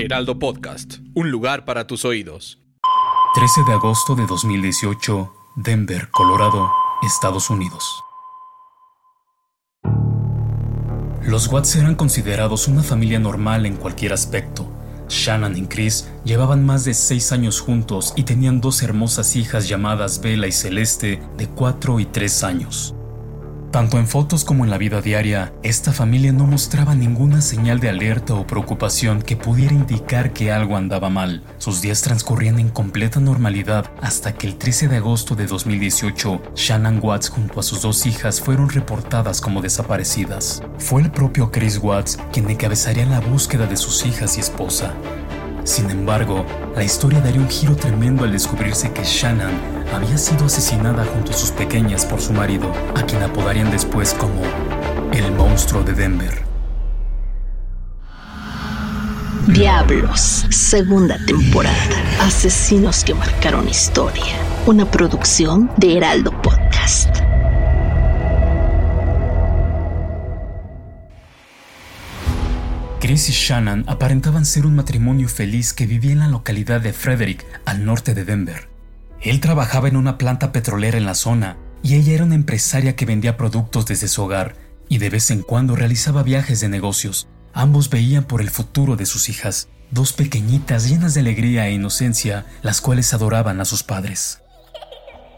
Heraldo Podcast, un lugar para tus oídos. 13 de agosto de 2018, Denver, Colorado, Estados Unidos. Los Watts eran considerados una familia normal en cualquier aspecto. Shannon y Chris llevaban más de seis años juntos y tenían dos hermosas hijas llamadas Bella y Celeste de 4 y 3 años. Tanto en fotos como en la vida diaria, esta familia no mostraba ninguna señal de alerta o preocupación que pudiera indicar que algo andaba mal. Sus días transcurrían en completa normalidad hasta que el 13 de agosto de 2018, Shannon Watts junto a sus dos hijas fueron reportadas como desaparecidas. Fue el propio Chris Watts quien encabezaría la búsqueda de sus hijas y esposa. Sin embargo, la historia daría un giro tremendo al descubrirse que Shannon había sido asesinada junto a sus pequeñas por su marido, a quien apodarían después como el monstruo de Denver. Diablos, segunda temporada. Asesinos que marcaron historia. Una producción de Heraldo Podcast. Chris y Shannon aparentaban ser un matrimonio feliz que vivía en la localidad de Frederick, al norte de Denver. Él trabajaba en una planta petrolera en la zona y ella era una empresaria que vendía productos desde su hogar y de vez en cuando realizaba viajes de negocios. Ambos veían por el futuro de sus hijas, dos pequeñitas llenas de alegría e inocencia, las cuales adoraban a sus padres.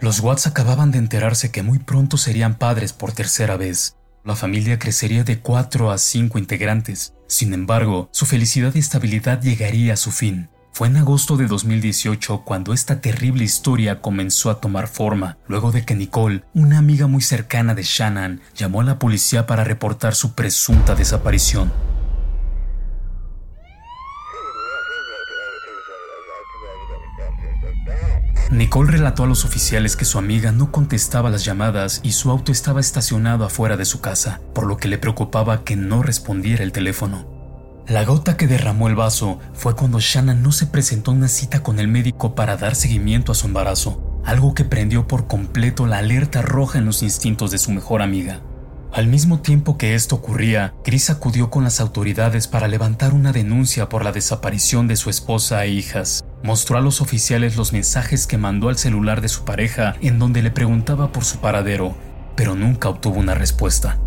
Los Watts acababan de enterarse que muy pronto serían padres por tercera vez. La familia crecería de cuatro a cinco integrantes. Sin embargo, su felicidad y estabilidad llegaría a su fin. Fue en agosto de 2018 cuando esta terrible historia comenzó a tomar forma, luego de que Nicole, una amiga muy cercana de Shannon, llamó a la policía para reportar su presunta desaparición. Nicole relató a los oficiales que su amiga no contestaba las llamadas y su auto estaba estacionado afuera de su casa, por lo que le preocupaba que no respondiera el teléfono. La gota que derramó el vaso fue cuando Shannon no se presentó a una cita con el médico para dar seguimiento a su embarazo, algo que prendió por completo la alerta roja en los instintos de su mejor amiga. Al mismo tiempo que esto ocurría, Chris acudió con las autoridades para levantar una denuncia por la desaparición de su esposa e hijas. Mostró a los oficiales los mensajes que mandó al celular de su pareja en donde le preguntaba por su paradero, pero nunca obtuvo una respuesta.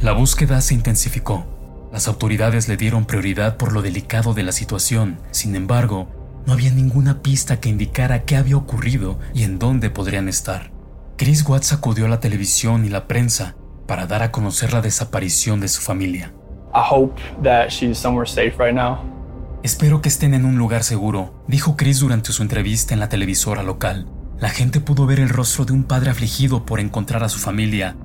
La búsqueda se intensificó. Las autoridades le dieron prioridad por lo delicado de la situación, sin embargo, no había ninguna pista que indicara qué había ocurrido y en dónde podrían estar. Chris Watts acudió a la televisión y la prensa para dar a conocer la desaparición de su familia. Espero que estén en un lugar seguro, dijo Chris durante su entrevista en la televisora local. La gente pudo ver el rostro de un padre afligido por encontrar a su familia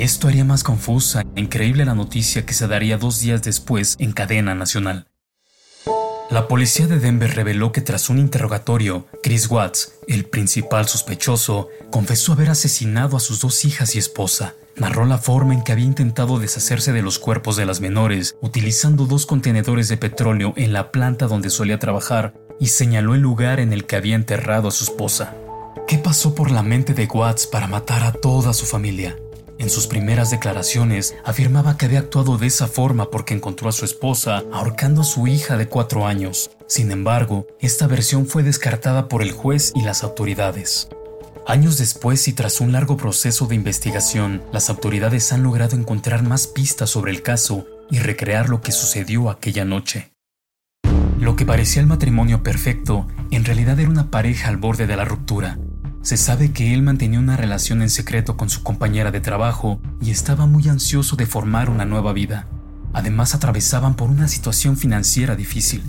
esto haría más confusa e increíble la noticia que se daría dos días después en cadena nacional. La policía de Denver reveló que tras un interrogatorio, Chris Watts, el principal sospechoso, confesó haber asesinado a sus dos hijas y esposa. Narró la forma en que había intentado deshacerse de los cuerpos de las menores, utilizando dos contenedores de petróleo en la planta donde solía trabajar, y señaló el lugar en el que había enterrado a su esposa. ¿Qué pasó por la mente de Watts para matar a toda su familia? En sus primeras declaraciones afirmaba que había actuado de esa forma porque encontró a su esposa ahorcando a su hija de cuatro años. Sin embargo, esta versión fue descartada por el juez y las autoridades. Años después y tras un largo proceso de investigación, las autoridades han logrado encontrar más pistas sobre el caso y recrear lo que sucedió aquella noche. Lo que parecía el matrimonio perfecto, en realidad era una pareja al borde de la ruptura, se sabe que él mantenía una relación en secreto con su compañera de trabajo y estaba muy ansioso de formar una nueva vida. Además atravesaban por una situación financiera difícil.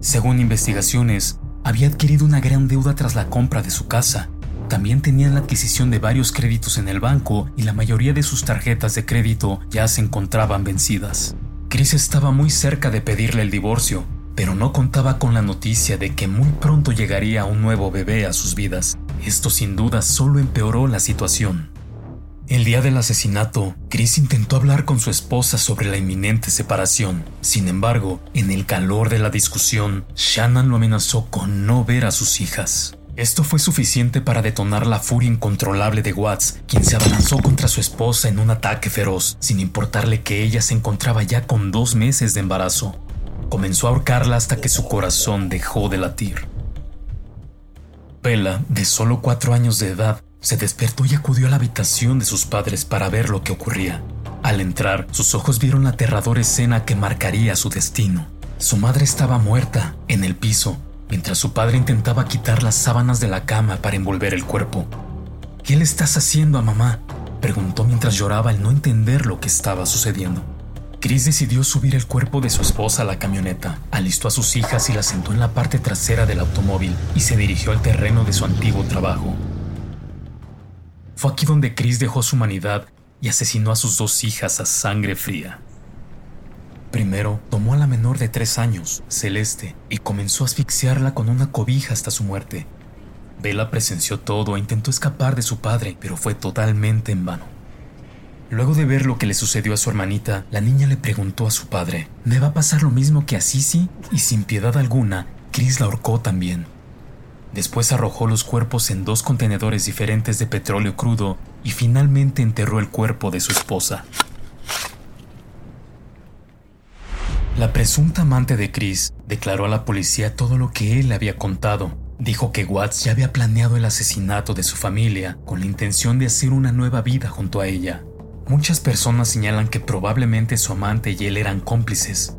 Según investigaciones, había adquirido una gran deuda tras la compra de su casa. También tenían la adquisición de varios créditos en el banco y la mayoría de sus tarjetas de crédito ya se encontraban vencidas. Chris estaba muy cerca de pedirle el divorcio, pero no contaba con la noticia de que muy pronto llegaría un nuevo bebé a sus vidas. Esto sin duda solo empeoró la situación. El día del asesinato, Chris intentó hablar con su esposa sobre la inminente separación. Sin embargo, en el calor de la discusión, Shannon lo amenazó con no ver a sus hijas. Esto fue suficiente para detonar la furia incontrolable de Watts, quien se abalanzó contra su esposa en un ataque feroz, sin importarle que ella se encontraba ya con dos meses de embarazo. Comenzó a ahorcarla hasta que su corazón dejó de latir. Bella, de solo cuatro años de edad, se despertó y acudió a la habitación de sus padres para ver lo que ocurría. Al entrar, sus ojos vieron la aterradora escena que marcaría su destino. Su madre estaba muerta, en el piso, mientras su padre intentaba quitar las sábanas de la cama para envolver el cuerpo. ¿Qué le estás haciendo a mamá? preguntó mientras lloraba al no entender lo que estaba sucediendo. Chris decidió subir el cuerpo de su esposa a la camioneta, alistó a sus hijas y las sentó en la parte trasera del automóvil y se dirigió al terreno de su antiguo trabajo. Fue aquí donde Chris dejó su humanidad y asesinó a sus dos hijas a sangre fría. Primero, tomó a la menor de tres años, Celeste, y comenzó a asfixiarla con una cobija hasta su muerte. Bella presenció todo e intentó escapar de su padre, pero fue totalmente en vano. Luego de ver lo que le sucedió a su hermanita, la niña le preguntó a su padre, ¿me va a pasar lo mismo que a Sisi? Y sin piedad alguna, Chris la ahorcó también. Después arrojó los cuerpos en dos contenedores diferentes de petróleo crudo y finalmente enterró el cuerpo de su esposa. La presunta amante de Chris declaró a la policía todo lo que él le había contado. Dijo que Watts ya había planeado el asesinato de su familia con la intención de hacer una nueva vida junto a ella. Muchas personas señalan que probablemente su amante y él eran cómplices,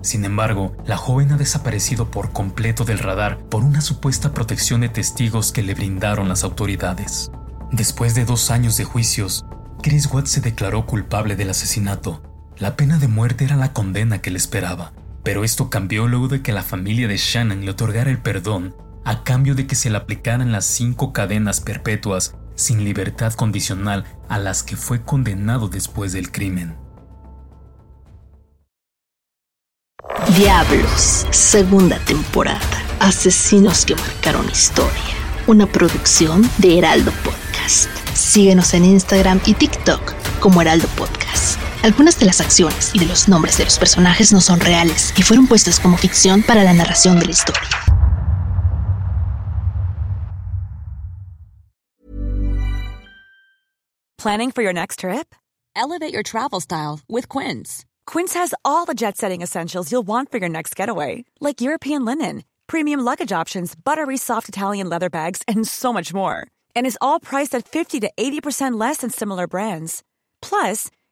sin embargo, la joven ha desaparecido por completo del radar por una supuesta protección de testigos que le brindaron las autoridades. Después de dos años de juicios, Chris Watts se declaró culpable del asesinato. La pena de muerte era la condena que le esperaba, pero esto cambió luego de que la familia de Shannon le otorgara el perdón a cambio de que se le aplicaran las cinco cadenas perpetuas sin libertad condicional a las que fue condenado después del crimen. Diablos, segunda temporada. Asesinos que marcaron historia. Una producción de Heraldo Podcast. Síguenos en Instagram y TikTok como Heraldo Podcast. Algunas de las acciones y de los nombres de los personajes no son reales y fueron puestos como ficción para la narración de la historia. Planning for your next trip? Elevate your travel style with Quince. Quince has all the jet setting essentials you'll want for your next getaway, like European linen, premium luggage options, buttery soft Italian leather bags, and so much more. And is all priced at 50 to 80% less than similar brands. Plus,